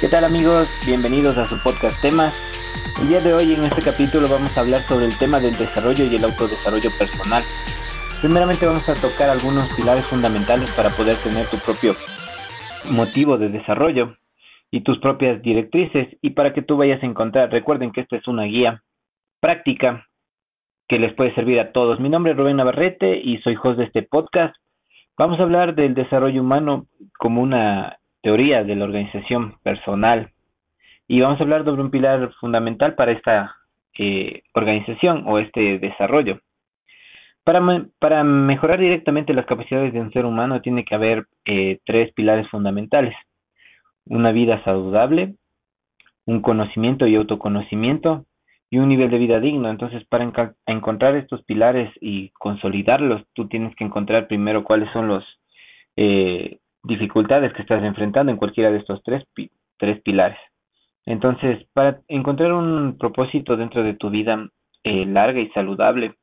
¿Qué tal amigos? Bienvenidos a su podcast Temas. El día de hoy en este capítulo vamos a hablar sobre el tema del desarrollo y el autodesarrollo personal. Primeramente vamos a tocar algunos pilares fundamentales para poder tener tu propio motivo de desarrollo y tus propias directrices y para que tú vayas a encontrar, recuerden que esta es una guía práctica que les puede servir a todos. Mi nombre es Rubén Navarrete y soy host de este podcast. Vamos a hablar del desarrollo humano como una teoría de la organización personal y vamos a hablar sobre un pilar fundamental para esta eh, organización o este desarrollo. Para, para, mejorar directamente las capacidades de un ser humano tiene que haber eh, tres pilares fundamentales. Una vida saludable, un conocimiento y autoconocimiento y un nivel de vida digno. Entonces, para encontrar estos pilares y consolidarlos, tú tienes que encontrar primero cuáles son los eh, dificultades que estás enfrentando en cualquiera de estos tres, tres pilares. Entonces, para encontrar un propósito dentro de tu vida eh, larga y saludable,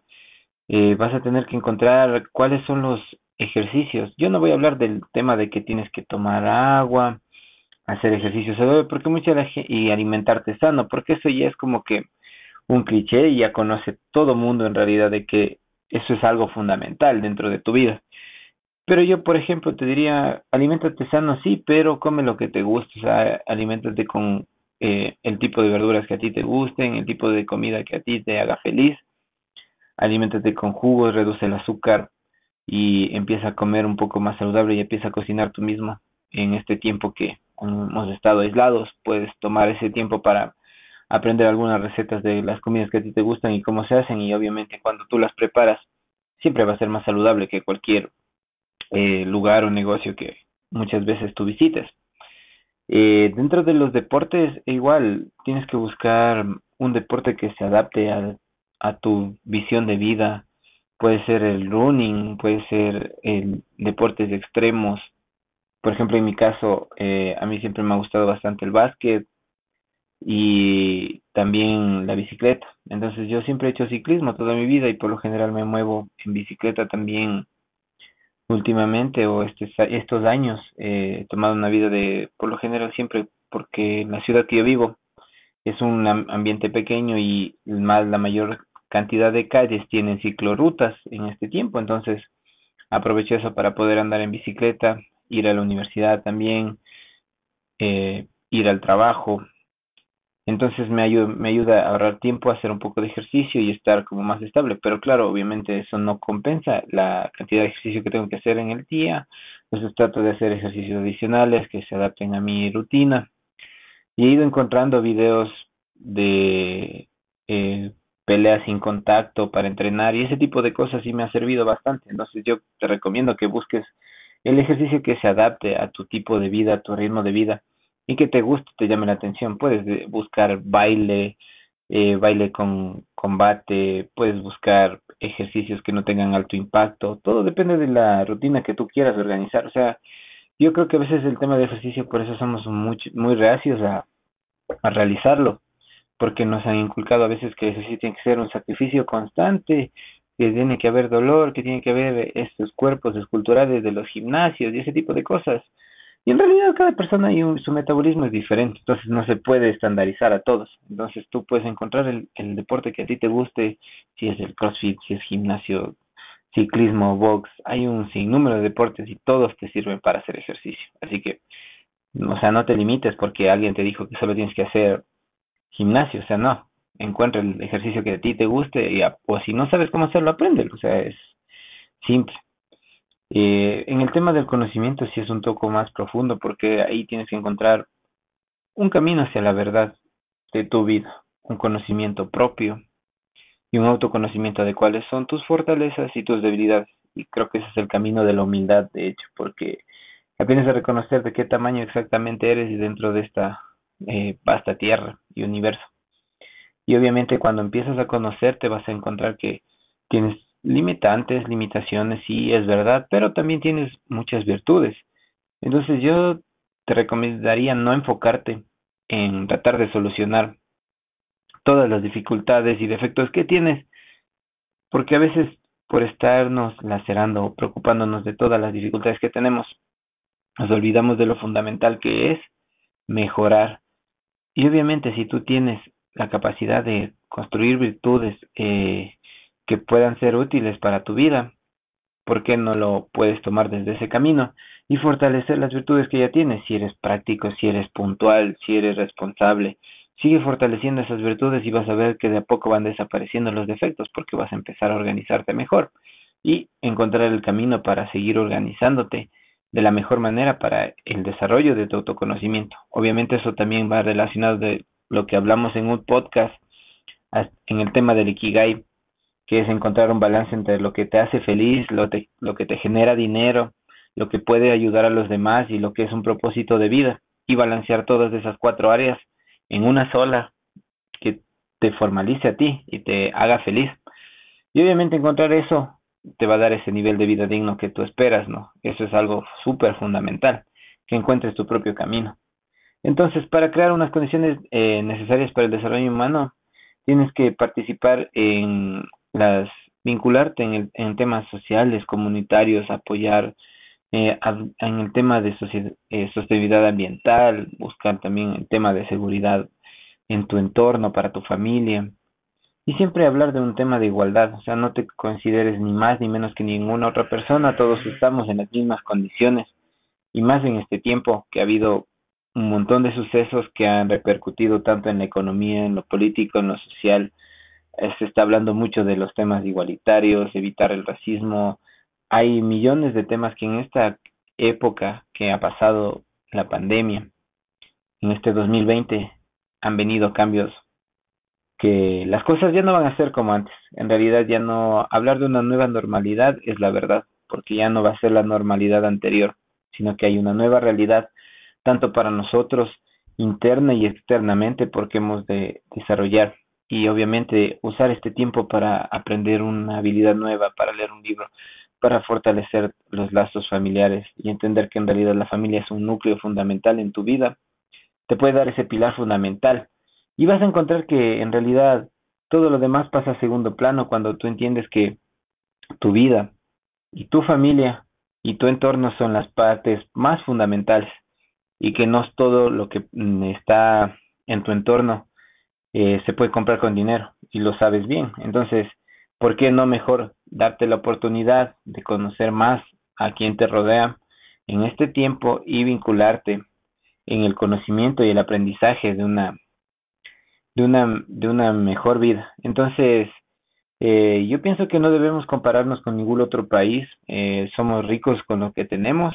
eh, vas a tener que encontrar cuáles son los ejercicios. Yo no voy a hablar del tema de que tienes que tomar agua, hacer ejercicio saludable, porque mucha y alimentarte sano, porque eso ya es como que un cliché y ya conoce todo mundo en realidad de que eso es algo fundamental dentro de tu vida. Pero yo, por ejemplo, te diría, alimentate sano, sí, pero come lo que te guste, o sea, alimentate con eh, el tipo de verduras que a ti te gusten, el tipo de comida que a ti te haga feliz, alimentate con jugos, reduce el azúcar y empieza a comer un poco más saludable y empieza a cocinar tú mismo en este tiempo que hemos estado aislados, puedes tomar ese tiempo para aprender algunas recetas de las comidas que a ti te gustan y cómo se hacen y obviamente cuando tú las preparas siempre va a ser más saludable que cualquier eh, lugar o negocio que muchas veces tú visites. Eh, dentro de los deportes, igual tienes que buscar un deporte que se adapte a, a tu visión de vida. Puede ser el running, puede ser el deportes extremos. Por ejemplo, en mi caso, eh, a mí siempre me ha gustado bastante el básquet y también la bicicleta. Entonces yo siempre he hecho ciclismo toda mi vida y por lo general me muevo en bicicleta también últimamente o este, estos años eh, he tomado una vida de, por lo general siempre, porque la ciudad que yo vivo es un ambiente pequeño y más la mayor cantidad de calles tienen ciclorutas en este tiempo, entonces aprovecho eso para poder andar en bicicleta, ir a la universidad también, eh, ir al trabajo, entonces me ayuda, me ayuda a ahorrar tiempo, a hacer un poco de ejercicio y estar como más estable. Pero claro, obviamente eso no compensa la cantidad de ejercicio que tengo que hacer en el día. Entonces trato de hacer ejercicios adicionales que se adapten a mi rutina. Y he ido encontrando videos de eh, peleas sin contacto para entrenar y ese tipo de cosas sí me ha servido bastante. Entonces yo te recomiendo que busques el ejercicio que se adapte a tu tipo de vida, a tu ritmo de vida y que te guste, te llame la atención. Puedes buscar baile, eh, baile con combate, puedes buscar ejercicios que no tengan alto impacto, todo depende de la rutina que tú quieras organizar. O sea, yo creo que a veces el tema de ejercicio, por eso somos muy, muy reacios a, a realizarlo, porque nos han inculcado a veces que el ejercicio tiene que ser un sacrificio constante, que tiene que haber dolor, que tiene que haber estos cuerpos esculturales de los gimnasios y ese tipo de cosas. Y en realidad cada persona y su metabolismo es diferente, entonces no se puede estandarizar a todos. Entonces tú puedes encontrar el, el deporte que a ti te guste, si es el CrossFit, si es gimnasio, ciclismo, box, hay un sinnúmero de deportes y todos te sirven para hacer ejercicio. Así que, o sea, no te limites porque alguien te dijo que solo tienes que hacer gimnasio, o sea, no, encuentra el ejercicio que a ti te guste y o si no sabes cómo hacerlo, aprende, o sea, es simple. Eh, en el tema del conocimiento sí es un poco más profundo porque ahí tienes que encontrar un camino hacia la verdad de tu vida, un conocimiento propio y un autoconocimiento de cuáles son tus fortalezas y tus debilidades. Y creo que ese es el camino de la humildad, de hecho, porque aprendes a reconocer de qué tamaño exactamente eres dentro de esta eh, vasta tierra y universo. Y obviamente cuando empiezas a conocerte vas a encontrar que tienes limitantes, limitaciones, sí, es verdad, pero también tienes muchas virtudes. Entonces yo te recomendaría no enfocarte en tratar de solucionar todas las dificultades y defectos que tienes, porque a veces por estarnos lacerando o preocupándonos de todas las dificultades que tenemos, nos olvidamos de lo fundamental que es mejorar. Y obviamente si tú tienes la capacidad de construir virtudes eh, que puedan ser útiles para tu vida, ¿por qué no lo puedes tomar desde ese camino y fortalecer las virtudes que ya tienes? Si eres práctico, si eres puntual, si eres responsable, sigue fortaleciendo esas virtudes y vas a ver que de a poco van desapareciendo los defectos porque vas a empezar a organizarte mejor y encontrar el camino para seguir organizándote de la mejor manera para el desarrollo de tu autoconocimiento. Obviamente eso también va relacionado de lo que hablamos en un podcast en el tema del Ikigai, que es encontrar un balance entre lo que te hace feliz, lo, lo que te genera dinero, lo que puede ayudar a los demás y lo que es un propósito de vida y balancear todas esas cuatro áreas en una sola que te formalice a ti y te haga feliz. Y obviamente encontrar eso te va a dar ese nivel de vida digno que tú esperas, ¿no? Eso es algo súper fundamental, que encuentres tu propio camino. Entonces, para crear unas condiciones eh, necesarias para el desarrollo humano, tienes que participar en las, vincularte en, el, en temas sociales, comunitarios, apoyar eh, en el tema de eh, sostenibilidad ambiental, buscar también el tema de seguridad en tu entorno, para tu familia, y siempre hablar de un tema de igualdad, o sea, no te consideres ni más ni menos que ninguna otra persona, todos estamos en las mismas condiciones, y más en este tiempo que ha habido un montón de sucesos que han repercutido tanto en la economía, en lo político, en lo social, se está hablando mucho de los temas igualitarios, evitar el racismo, hay millones de temas que en esta época que ha pasado la pandemia, en este 2020, han venido cambios que las cosas ya no van a ser como antes. En realidad ya no hablar de una nueva normalidad es la verdad, porque ya no va a ser la normalidad anterior, sino que hay una nueva realidad tanto para nosotros interna y externamente porque hemos de desarrollar y obviamente usar este tiempo para aprender una habilidad nueva, para leer un libro, para fortalecer los lazos familiares y entender que en realidad la familia es un núcleo fundamental en tu vida, te puede dar ese pilar fundamental. Y vas a encontrar que en realidad todo lo demás pasa a segundo plano cuando tú entiendes que tu vida y tu familia y tu entorno son las partes más fundamentales y que no es todo lo que mm, está en tu entorno eh, se puede comprar con dinero y lo sabes bien. Entonces, ¿por qué no mejor darte la oportunidad de conocer más a quien te rodea en este tiempo y vincularte en el conocimiento y el aprendizaje de una de una de una mejor vida entonces eh, yo pienso que no debemos compararnos con ningún otro país. Eh, somos ricos con lo que tenemos.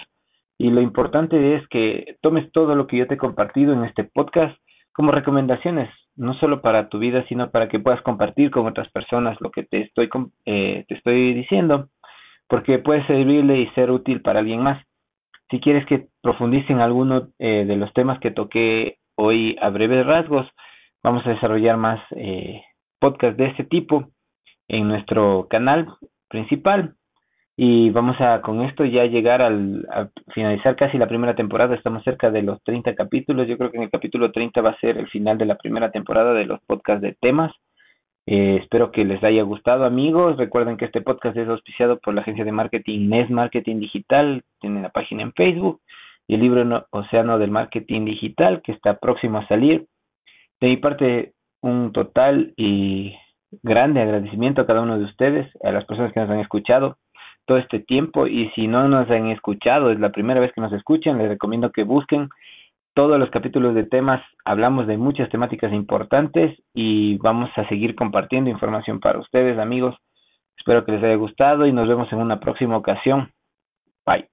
Y lo importante es que tomes todo lo que yo te he compartido en este podcast como recomendaciones no solo para tu vida, sino para que puedas compartir con otras personas lo que te estoy, eh, te estoy diciendo, porque puede servirle y ser útil para alguien más. Si quieres que profundice en alguno eh, de los temas que toqué hoy a breves rasgos, vamos a desarrollar más eh, podcasts de este tipo en nuestro canal principal y vamos a con esto ya llegar al a finalizar casi la primera temporada, estamos cerca de los 30 capítulos, yo creo que en el capítulo 30 va a ser el final de la primera temporada de los podcasts de temas. Eh, espero que les haya gustado amigos, recuerden que este podcast es auspiciado por la agencia de marketing NES Marketing Digital, tiene la página en Facebook y el libro Océano del Marketing Digital que está próximo a salir. De mi parte, un total y grande agradecimiento a cada uno de ustedes, a las personas que nos han escuchado todo este tiempo y si no nos han escuchado, es la primera vez que nos escuchan, les recomiendo que busquen todos los capítulos de temas, hablamos de muchas temáticas importantes y vamos a seguir compartiendo información para ustedes amigos. Espero que les haya gustado y nos vemos en una próxima ocasión. Bye.